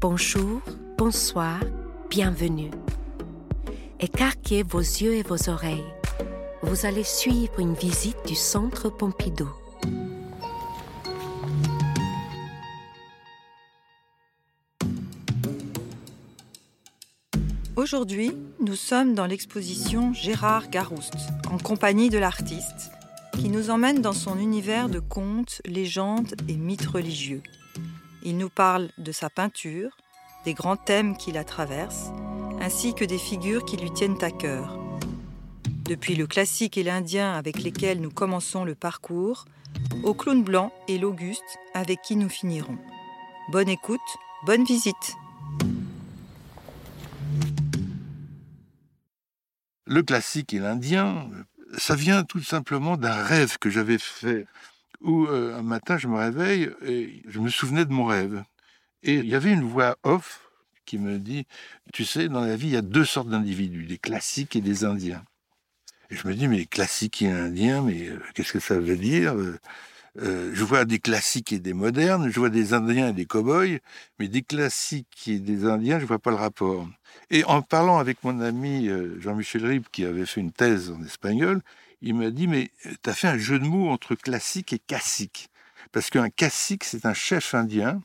Bonjour, bonsoir, bienvenue. Écarquez vos yeux et vos oreilles. Vous allez suivre une visite du Centre Pompidou. Aujourd'hui, nous sommes dans l'exposition Gérard Garouste, en compagnie de l'artiste, qui nous emmène dans son univers de contes, légendes et mythes religieux. Il nous parle de sa peinture, des grands thèmes qui la traversent, ainsi que des figures qui lui tiennent à cœur. Depuis le classique et l'indien avec lesquels nous commençons le parcours, au clown blanc et l'Auguste avec qui nous finirons. Bonne écoute, bonne visite. Le classique et l'indien, ça vient tout simplement d'un rêve que j'avais fait où euh, un matin je me réveille et je me souvenais de mon rêve. Et il y avait une voix off qui me dit, tu sais, dans la vie, il y a deux sortes d'individus, des classiques et des indiens. Et je me dis, mais classique et indien, mais euh, qu'est-ce que ça veut dire euh, Je vois des classiques et des modernes, je vois des indiens et des cow-boys, mais des classiques et des indiens, je vois pas le rapport. Et en parlant avec mon ami Jean-Michel Rib, qui avait fait une thèse en espagnol, il m'a dit, mais euh, tu as fait un jeu de mots entre classique et cacique. Parce qu'un cacique, c'est un chef indien.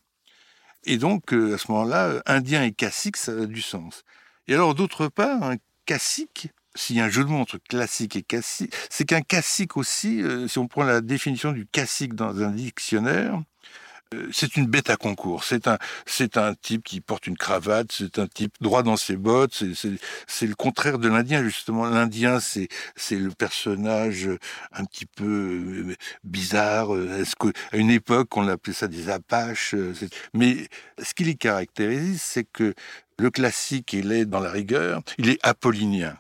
Et donc, euh, à ce moment-là, indien et cacique, ça a du sens. Et alors, d'autre part, un cacique, s'il y a un jeu de mots entre classique et cacique, c'est qu'un cacique aussi, euh, si on prend la définition du cacique dans un dictionnaire, euh, c'est une bête à concours. C'est un, c'est un type qui porte une cravate, c'est un type droit dans ses bottes. C'est, le contraire de l'Indien, justement. L'Indien, c'est, c'est le personnage un petit peu euh, bizarre. Est-ce qu'à une époque, on appelait ça des Apaches euh, Mais ce qui les caractérise, c'est que le classique, il est dans la rigueur, il est apollinien.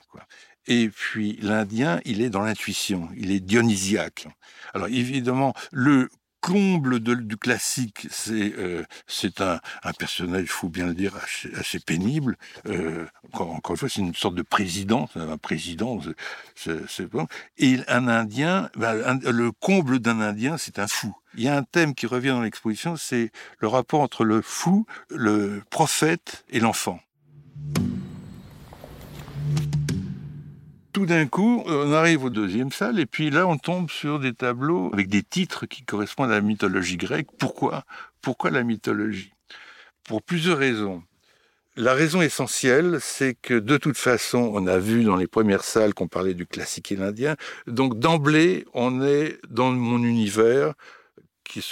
Et puis l'Indien, il est dans l'intuition, il est dionysiaque. Alors évidemment, le comble du classique, c'est euh, c'est un, un, personnage, faut bien le dire, assez, pénible. Euh, encore, une fois, c'est une sorte de président, un président, c'est. Et un Indien, ben, le comble d'un Indien, c'est un fou. Il y a un thème qui revient dans l'exposition, c'est le rapport entre le fou, le prophète et l'enfant. Tout d'un coup, on arrive au deuxième salle, et puis là, on tombe sur des tableaux avec des titres qui correspondent à la mythologie grecque. Pourquoi? Pourquoi la mythologie? Pour plusieurs raisons. La raison essentielle, c'est que de toute façon, on a vu dans les premières salles qu'on parlait du classique et l'indien. Donc d'emblée, on est dans mon univers,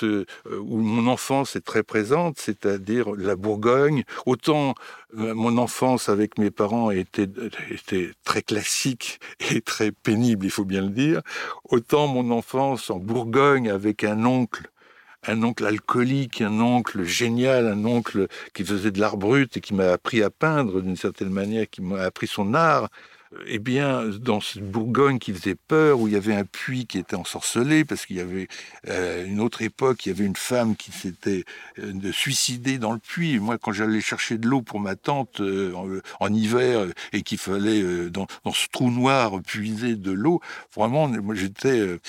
euh, où mon enfance est très présente, c'est-à-dire la Bourgogne. Autant euh, mon enfance avec mes parents était, était très classique et très pénible, il faut bien le dire. Autant mon enfance en Bourgogne avec un oncle un oncle alcoolique, un oncle génial, un oncle qui faisait de l'art brut et qui m'a appris à peindre d'une certaine manière, qui m'a appris son art, eh bien, dans cette Bourgogne qui faisait peur, où il y avait un puits qui était ensorcelé, parce qu'il y avait euh, une autre époque, il y avait une femme qui s'était euh, suicidée dans le puits. moi, quand j'allais chercher de l'eau pour ma tante euh, en, hiver et qu'il fallait dans, ce trou noir puiser de l'eau, vraiment, moi, j'étais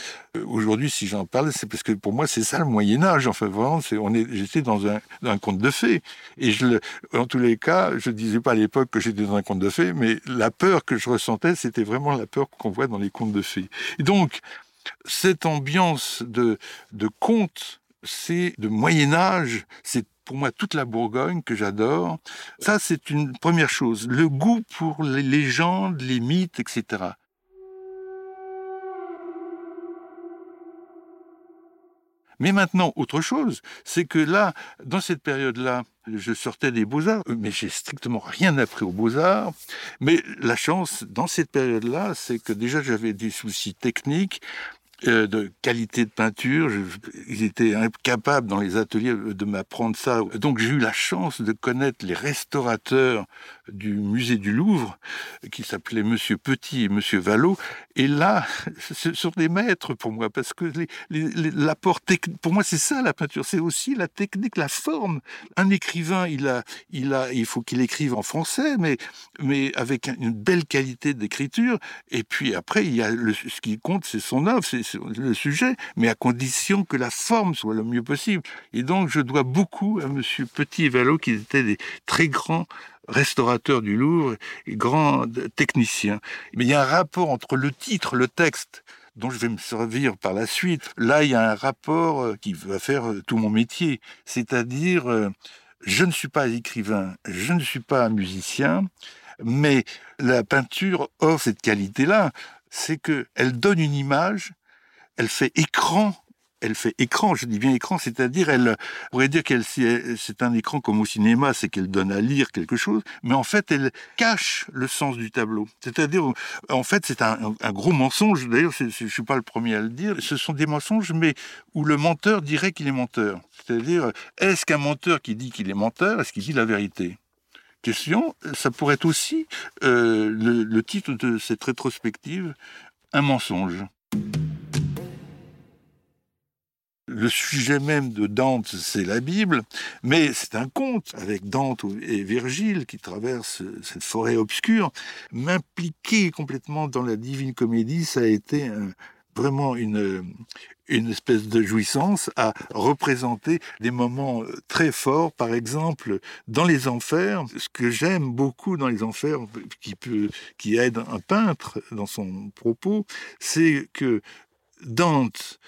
aujourd'hui, si j'en parle, c'est parce que pour moi, c'est ça le Moyen Âge. Enfin, vraiment, c'est, on est, j'étais dans un, un conte de fées. Et je, en tous les cas, je disais pas à l'époque que j'étais dans un conte de fées, mais la peur que je ressentais, c'était vraiment la peur qu'on voit dans les contes de fées. Et donc, cette ambiance de, de conte, c'est de Moyen Âge, c'est pour moi toute la Bourgogne que j'adore. Ça, c'est une première chose. Le goût pour les légendes, les mythes, etc. Mais maintenant, autre chose, c'est que là, dans cette période-là, je sortais des beaux-arts, mais j'ai strictement rien appris aux beaux-arts. Mais la chance, dans cette période-là, c'est que déjà j'avais des soucis techniques, euh, de qualité de peinture. ils étaient incapables dans les ateliers de m'apprendre ça. Donc j'ai eu la chance de connaître les restaurateurs du musée du Louvre, qui s'appelait Monsieur Petit et Monsieur Vallot. Et là, ce sont des maîtres pour moi, parce que l'apport technique, pour moi, c'est ça la peinture, c'est aussi la technique, la forme. Un écrivain, il a, il a, il faut qu'il écrive en français, mais, mais avec une belle qualité d'écriture. Et puis après, il y a ce qui compte, c'est son œuvre, c'est le sujet, mais à condition que la forme soit le mieux possible. Et donc, je dois beaucoup à Monsieur Petit et Vallot, qui étaient des très grands restaurateur du Louvre et grand technicien. Mais il y a un rapport entre le titre, le texte, dont je vais me servir par la suite. Là, il y a un rapport euh, qui va faire euh, tout mon métier. C'est-à-dire, euh, je ne suis pas écrivain, je ne suis pas musicien, mais la peinture offre cette qualité-là, c'est qu'elle donne une image, elle fait écran elle fait écran, je dis bien écran, c'est-à-dire elle pourrait dire qu'elle c'est un écran comme au cinéma, c'est qu'elle donne à lire quelque chose, mais en fait elle cache le sens du tableau. C'est-à-dire en fait c'est un, gros mensonge. D'ailleurs je suis pas le premier à le dire. Ce sont des mensonges, mais où le menteur dirait qu'il est menteur. C'est-à-dire est-ce qu'un menteur qui dit qu'il est menteur, est-ce qu'il dit la vérité? Question, ça pourrait être aussi euh, le titre de cette rétrospective, un mensonge. Le sujet même de Dante, c'est la Bible, mais c'est un conte avec Dante et Virgile qui traversent cette forêt obscure. M'impliquer complètement dans la divine comédie, ça a été vraiment une, une espèce de jouissance à représenter des moments très forts, par exemple dans les enfers. Ce que j'aime beaucoup dans les enfers, qui peut, qui aide un peintre dans son propos, c'est que Dante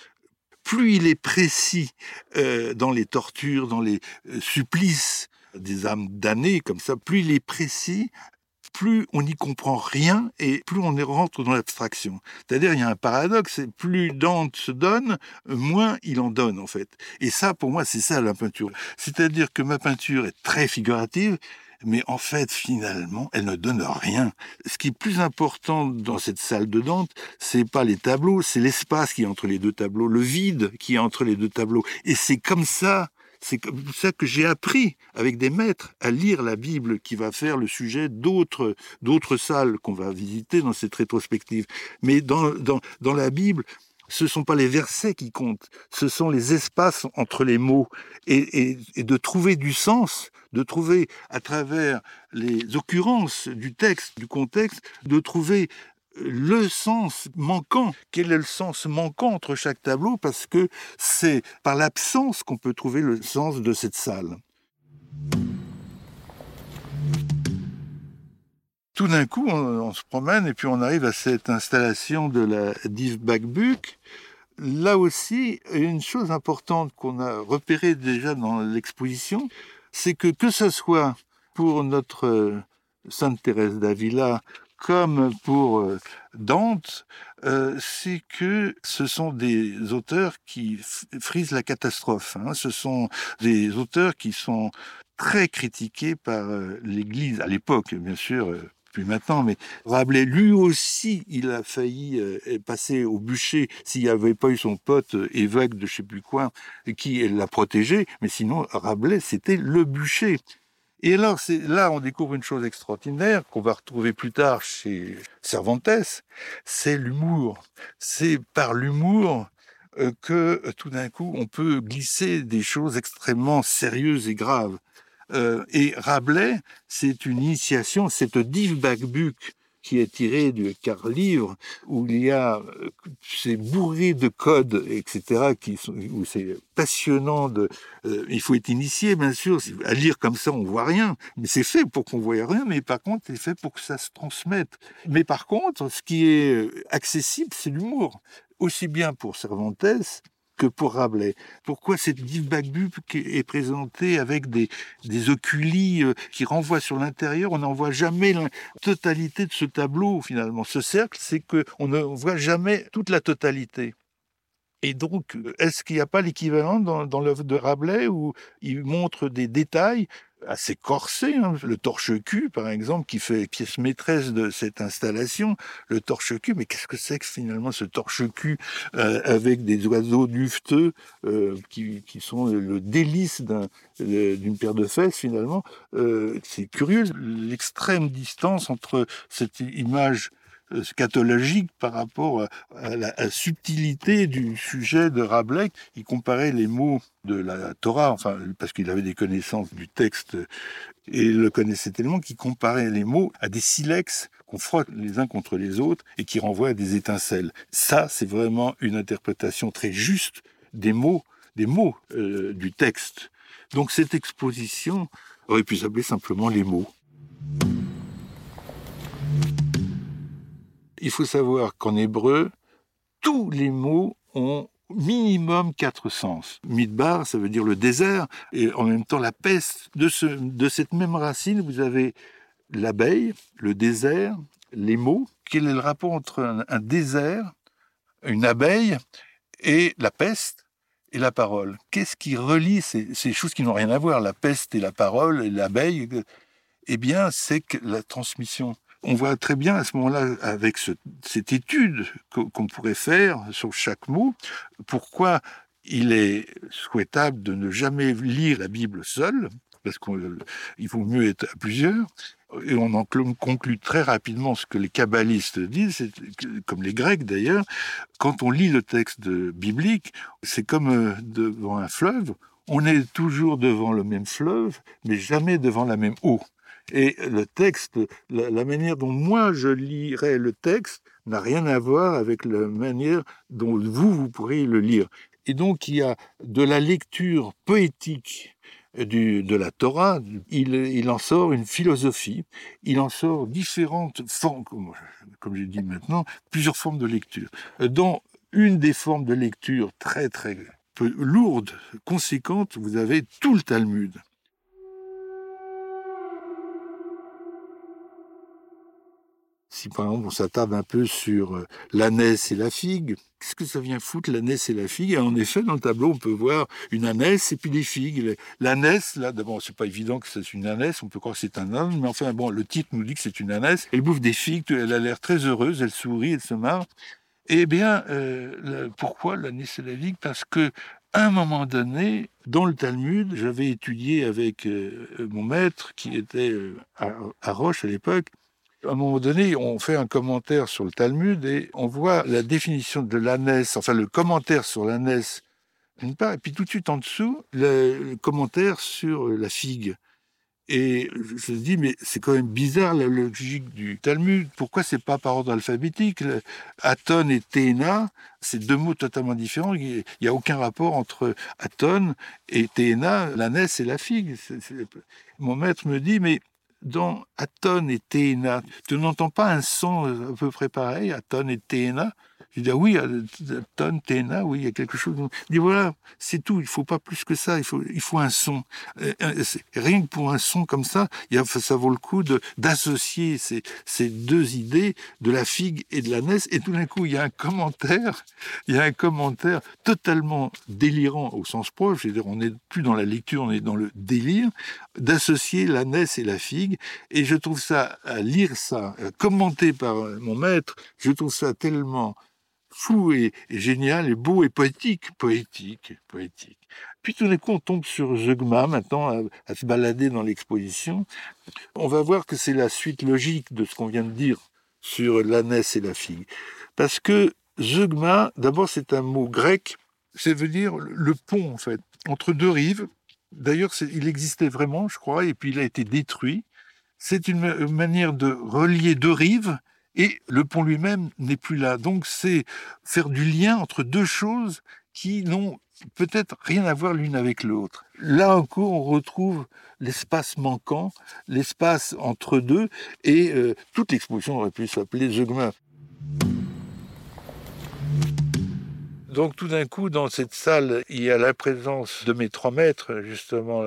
plus il est précis euh, dans les tortures, dans les euh, supplices des âmes damnées, comme ça, plus il est précis, plus on n'y comprend rien et plus on rentre dans l'abstraction. C'est-à-dire, il y a un paradoxe, plus Dante se donne, moins il en donne, en fait. Et ça, pour moi, c'est ça la peinture. C'est-à-dire que ma peinture est très figurative, mais en fait, finalement, elle ne donne rien. Ce qui est plus important dans cette salle de Dante, c'est pas les tableaux, c'est l'espace qui est entre les deux tableaux, le vide qui est entre les deux tableaux. Et c'est comme ça, c'est comme ça que j'ai appris avec des maîtres à lire la Bible qui va faire le sujet d'autres, d'autres salles qu'on va visiter dans cette rétrospective. Mais dans, dans, dans la Bible, ce ne sont pas les versets qui comptent, ce sont les espaces entre les mots. Et, de trouver du sens, de trouver à travers les occurrences du texte, du contexte, de trouver le sens manquant. Quel est le sens manquant entre chaque tableau? Parce que c'est par l'absence qu'on peut trouver le sens de cette salle. Tout d'un coup, on, se promène et puis on arrive à cette installation de la Div Bagbuk. Là aussi, une chose importante qu'on a repérée déjà dans l'exposition, c'est que que ce soit pour notre euh, Sainte Thérèse d'Avila comme pour euh, Dante, euh, c'est que ce sont des auteurs qui frisent la catastrophe. Hein. Ce sont des auteurs qui sont très critiqués par l'Église à l'époque, bien sûr, plus maintenant, mais Rabelais, lui aussi, il a failli euh, passer au bûcher s'il n'y avait pas eu son pote euh, évêque de je sais plus quoi qui l'a protégé. Mais sinon, Rabelais, c'était le bûcher. Et alors, c'est là, on découvre une chose extraordinaire qu'on va retrouver plus tard chez Cervantes, c'est l'humour. C'est par l'humour euh, que tout d'un coup, on peut glisser des choses extrêmement sérieuses et graves. Euh, et Rabelais, c'est une initiation, cette Div qui est tirée du quart livre, où il y a, euh, c'est bourré de codes, etc., qui sont, où c'est passionnant de, euh, il faut être initié, bien sûr, à lire comme ça, on voit rien, mais c'est fait pour qu'on voie rien, mais par contre, c'est fait pour que ça se transmette. Mais par contre, ce qui est accessible, c'est l'humour. Aussi bien pour Cervantes que pour Rabelais. Pourquoi cette div est présentée avec des, des oculis euh, qui renvoient sur l'intérieur? On n'en voit jamais la totalité de ce tableau, finalement. Ce cercle, c'est qu'on ne voit jamais toute la totalité. Et donc, est-ce qu'il n'y a pas l'équivalent dans, dans l'œuvre de Rabelais où il montre des détails assez corsé. Hein. Le torche-cul, par exemple, qui fait pièce maîtresse de cette installation. Le torche-cul, mais qu'est-ce que c'est que finalement ce torche-cul euh, avec des oiseaux dufteux euh, qui, qui, sont le délice d'une paire de fesses finalement euh, C'est curieux l'extrême distance entre cette image scatologique par rapport à la, subtilité du sujet de Rabelais. Il comparait les mots de la Torah, enfin, parce qu'il avait des connaissances du texte et le connaissait tellement qu'il comparait les mots à des silex qu'on frotte les uns contre les autres et qui renvoient à des étincelles. Ça, c'est vraiment une interprétation très juste des mots, des mots euh, du texte. Donc cette exposition aurait pu s'appeler simplement les mots. Il faut savoir qu'en hébreu, tous les mots ont minimum quatre sens. Midbar, ça veut dire le désert, et en même temps la peste. De, ce, de cette même racine, vous avez l'abeille, le désert, les mots. Quel est le rapport entre un, désert, une abeille et la peste et la parole? Qu'est-ce qui relie ces, ces choses qui n'ont rien à voir, la peste et la parole et l'abeille? Eh bien, c'est que la transmission on voit très bien à ce moment-là, avec cette étude qu'on pourrait faire sur chaque mot, pourquoi il est souhaitable de ne jamais lire la Bible seule, parce qu'il vaut mieux être à plusieurs. Et on en conclut très rapidement ce que les kabbalistes disent, comme les Grecs d'ailleurs. Quand on lit le texte biblique, c'est comme euh, devant un fleuve. On est toujours devant le même fleuve, mais jamais devant la même eau. Et le texte, la, manière dont moi je lirai le texte n'a rien à voir avec la manière dont vous, vous pourrez le lire. Et donc il y a de la lecture poétique de la Torah, il, en sort une philosophie, il en sort différentes formes, comme j'ai dit maintenant, plusieurs formes de lecture. Dans une des formes de lecture très très lourde, conséquente, vous avez tout le Talmud. Si par exemple on s'attarde un peu sur euh, l'ânesse et la figue, qu'est-ce que ça vient foutre l'ânesse et la figue? Et En effet, dans le tableau, on peut voir une ânesse et puis des figues. L'ânesse, là, d'abord, c'est pas évident que c'est une ânesse, on peut croire que c'est un homme, mais enfin, bon, le titre nous dit que c'est une ânesse. Elle bouffe des figues, elle a l'air très heureuse, elle sourit, elle se marre. Eh bien, euh, pourquoi l'ânesse et la figue? Parce que à un moment donné, dans le Talmud, j'avais étudié avec euh, mon maître, qui était à Roche à l'époque, à un moment donné, on fait un commentaire sur le Talmud et on voit la définition de l'ânesse, enfin le commentaire sur l'ânesse d'une part, et puis tout de suite en dessous, le, commentaire sur la figue. Et je me dis, mais c'est quand même bizarre la logique du Talmud. Pourquoi c'est pas par ordre alphabétique? Aton et Théna, c'est deux mots totalement différents. Il n'y a aucun rapport entre Aton et Théna, l'ânesse et la figue. Mon maître me dit, mais dans Aton et Théna, tu n'entends pas un son euh, à peu près pareil, Aton et Théna? Je dis, ah oui, Aton, Théna, oui, il y a quelque chose. Je dis, voilà, c'est tout, il faut pas plus que ça, il faut, il faut un son. Euh, euh, rien que pour un son comme ça, il ça vaut le coup d'associer ces, ces deux idées de la figue et de la nesse, et tout d'un coup, il y a un commentaire, il y a un commentaire totalement délirant au sens proche, je veux dire, on n'est plus dans la lecture, on est dans le délire, d'associer la nesse et la figue, et je trouve ça, à lire ça, commenté par mon maître, je trouve ça tellement fou et, génial et beau et poétique, poétique, poétique. Puis tout d'un coup, on tombe sur Zeugma, maintenant, à, se balader dans l'exposition. On va voir que c'est la suite logique de ce qu'on vient de dire sur l'ânesse et la fille. Parce que Zeugma, d'abord, c'est un mot grec, ça veut dire le pont, en fait, entre deux rives. D'ailleurs, il existait vraiment, je crois, et puis il a été détruit c'est une manière de relier deux rives et le pont lui-même n'est plus là. Donc c'est faire du lien entre deux choses qui n'ont peut-être rien à voir l'une avec l'autre. Là encore, on retrouve l'espace manquant, l'espace entre deux, et euh, toute l'exposition aurait pu s'appeler Zeugma. Donc tout d'un coup, dans cette salle, il y a la présence de mes trois maîtres, justement,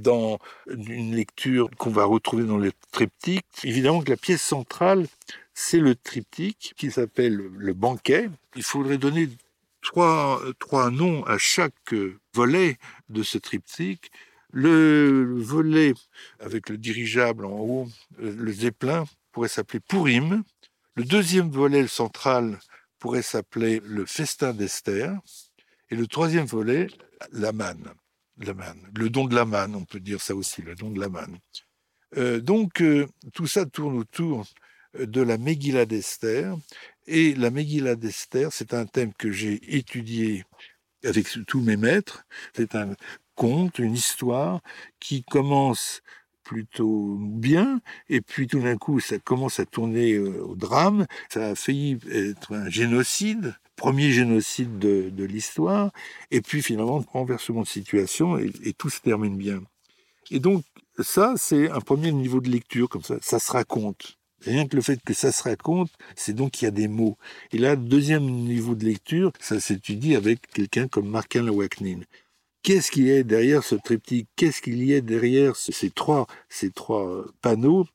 dans une lecture qu'on va retrouver dans le triptyque. Évidemment que la pièce centrale, c'est le triptyque qui s'appelle le banquet. Il faudrait donner trois, trois noms à chaque volet de ce triptyque. Le volet avec le dirigeable en haut, le zeppelin, pourrait s'appeler Pourim. Le deuxième volet central pourrait s'appeler le festin d'Esther. Et le troisième volet, la manne. Le don de la manne, on peut dire ça aussi, le don de la manne. Euh, donc, euh, tout ça tourne autour de la Megillah d'Esther. Et la Megillah d'Esther, c'est un thème que j'ai étudié avec tous mes maîtres. C'est un conte, une histoire qui commence plutôt bien, et puis tout d'un coup, ça commence à tourner euh, au drame. Ça a failli être un génocide, premier génocide de, l'histoire, et puis finalement, renversement de situation, et, tout se termine bien. Et donc, ça, c'est un premier niveau de lecture, comme ça, ça se raconte. Rien que le fait que ça se raconte, c'est donc qu'il y a des mots. Et là, deuxième niveau de lecture, ça s'étudie avec quelqu'un comme Markin Lewaknin qu'est-ce qu'il y a derrière ce triptyque? Qu'est-ce qu'il y a derrière ces trois, ces trois panneaux?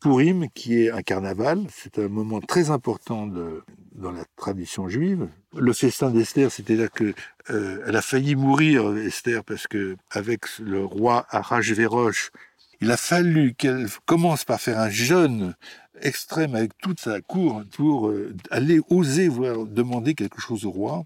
Purim, qui est un carnaval, c'est un moment très important dans la tradition juive. Le festin d'Esther, c'est-à-dire que euh, elle a failli mourir, Esther, parce que avec le roi Arachvéroche, il a fallu qu'elle commence par faire un jeûne extrême avec toute sa cour pour euh, aller oser voir demander quelque chose au roi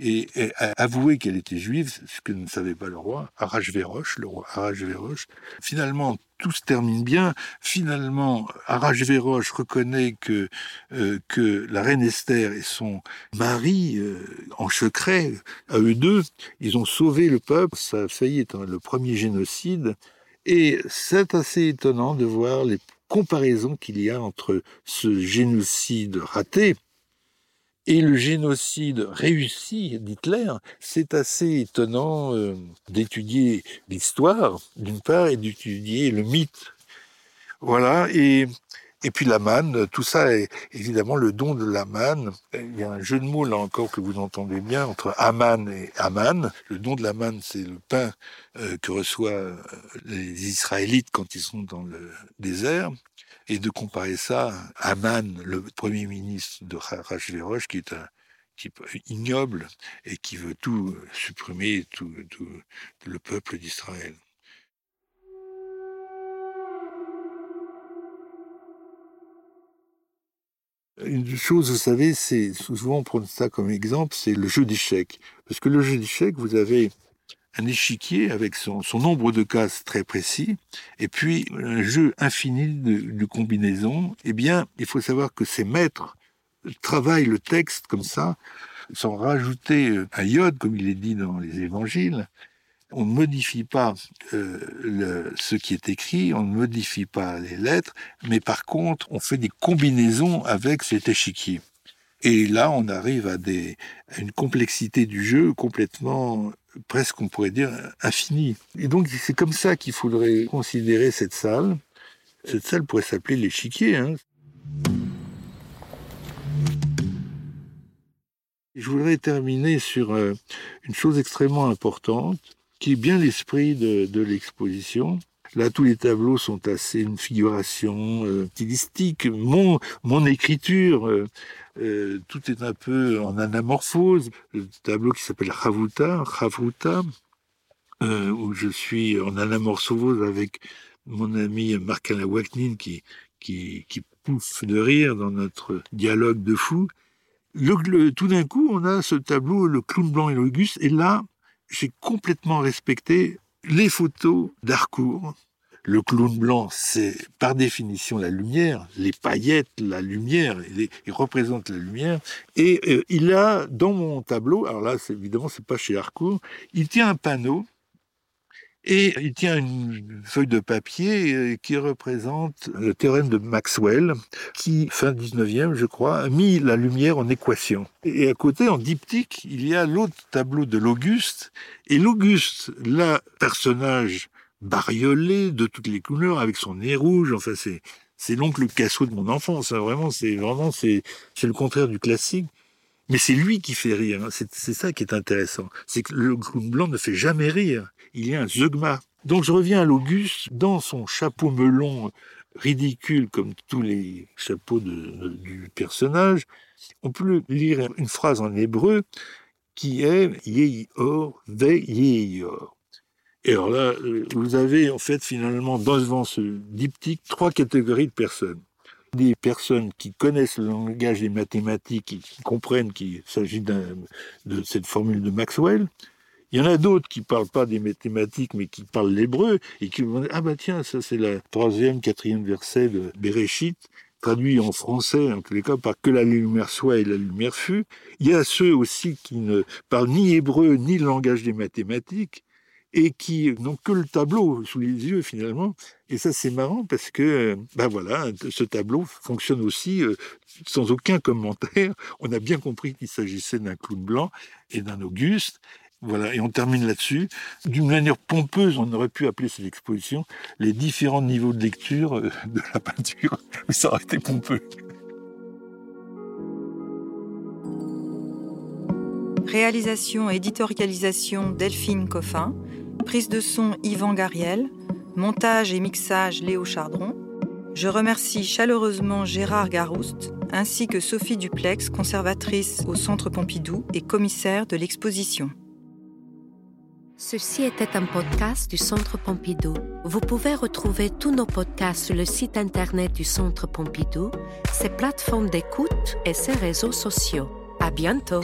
et, a avoué qu'elle était juive, ce que ne savait pas le roi, Arachvéroche, le roi Arachvéroche. Finalement, tout se termine bien. Finalement, Arachvéroche reconnaît que, euh, que la reine Esther et son mari, euh, en secret, à eux deux, ils ont sauvé le peuple. Ça a failli être le premier génocide. Et c'est assez étonnant de voir les comparaisons qu'il y a entre ce génocide raté, et le génocide réussi d'Hitler, c'est assez étonnant euh, d'étudier l'histoire, d'une part, et d'étudier le mythe. Voilà, et, et puis la manne, tout ça est évidemment le don de la manne. Il y a un jeu de mots là encore que vous entendez bien entre Aman et Aman. Le don de la manne, c'est le pain euh, que reçoivent les Israélites quand ils sont dans le désert et de comparer ça à Aman, le premier ministre de Rachvéroche, qui est un type ignoble et qui veut tout supprimer, tout, le peuple d'Israël. Une chose, vous savez, c'est souvent on prend ça comme exemple, c'est le jeu d'échecs. Parce que le jeu d'échecs, vous avez un échiquier avec son, nombre de cases très précis, et puis un jeu infini de, combinaisons, eh bien, il faut savoir que ces maîtres travaillent le texte comme ça, sans rajouter un iode, comme il est dit dans les évangiles. On ne modifie pas euh, ce qui est écrit, on ne modifie pas les lettres, mais par contre, on fait des combinaisons avec cet échiquier. Et là, on arrive à, à une complexité du jeu complètement presque, on pourrait dire, infini. Et donc, c'est comme ça qu'il faudrait considérer cette salle. Cette salle pourrait s'appeler l'échiquier. Hein. Je voudrais terminer sur euh, une chose extrêmement importante, qui est bien l'esprit de, l'exposition. Là, tous les tableaux sont assez une figuration euh, stylistique. Mon, mon écriture euh, euh, tout est un peu en anamorphose. Le tableau qui s'appelle Ravuta, Ravuta où je suis en anamorphose avec mon ami Marc Waknin qui, qui, qui pouffe de rire dans notre dialogue de fou. Le, tout d'un coup, on a ce tableau, le clown blanc et l'Auguste, et là, j'ai complètement respecté les photos d'Harcourt, le clown blanc, c'est par définition la lumière, les paillettes, la lumière, il, représente la lumière. Et euh, il a dans mon tableau, alors là, évidemment, c'est pas chez Harcourt, il tient un panneau et il tient une feuille de papier euh, qui représente le théorème de Maxwell, qui, fin 19e, je crois, a mis la lumière en équation. Et à côté, en diptyque, il y a l'autre tableau de l'Auguste. Et l'Auguste, là, personnage bariolé de toutes les couleurs avec son nez rouge. Enfin, c'est c'est l'oncle Cassot de mon enfance. Hein. Vraiment, c'est vraiment c'est c'est le contraire du classique. Mais c'est lui qui fait rire. Hein. C'est ça qui est intéressant. C'est que le blanc ne fait jamais rire. Il y a un zeugma. Donc je reviens à l'Auguste dans son chapeau melon ridicule comme tous les chapeaux de, du personnage. On peut lire une phrase en hébreu qui est Yehior ve Yehior Et alors là, euh, vous avez en fait finalement devant ce diptyque trois catégories de personnes. Des personnes qui connaissent le langage des mathématiques, qui comprennent qu'il s'agit de cette formule de Maxwell. Il y en a d'autres qui parlent pas des mathématiques, mais qui parlent l'hébreu, et qui vont dire, ah bah tiens, ça c'est la troisième, quatrième verset de Bereshit, traduit en français, en tous les cas, par que la lumière soit et la lumière fut. Il y a ceux aussi qui ne parlent ni hébreu, ni le langage des mathématiques, et qui n'ont que le tableau sous les yeux finalement. Et ça c'est marrant parce que ben voilà, ce tableau fonctionne aussi euh, sans aucun commentaire. On a bien compris qu'il s'agissait d'un clown blanc et d'un Auguste. Voilà, et on termine là-dessus. D'une manière pompeuse, on aurait pu appeler cette exposition les différents niveaux de lecture euh, de la peinture. Ça aurait été pompeux. Réalisation et éditorialisation Delphine Coffin. Prise de son Yvan Gariel. Montage et mixage Léo Chardron. Je remercie chaleureusement Gérard Garouste ainsi que Sophie Duplex, conservatrice au Centre Pompidou et commissaire de l'exposition. Ceci était un podcast du Centre Pompidou. Vous pouvez retrouver tous nos podcasts sur le site internet du Centre Pompidou, ses plateformes d'écoute et ses réseaux sociaux. À bientôt!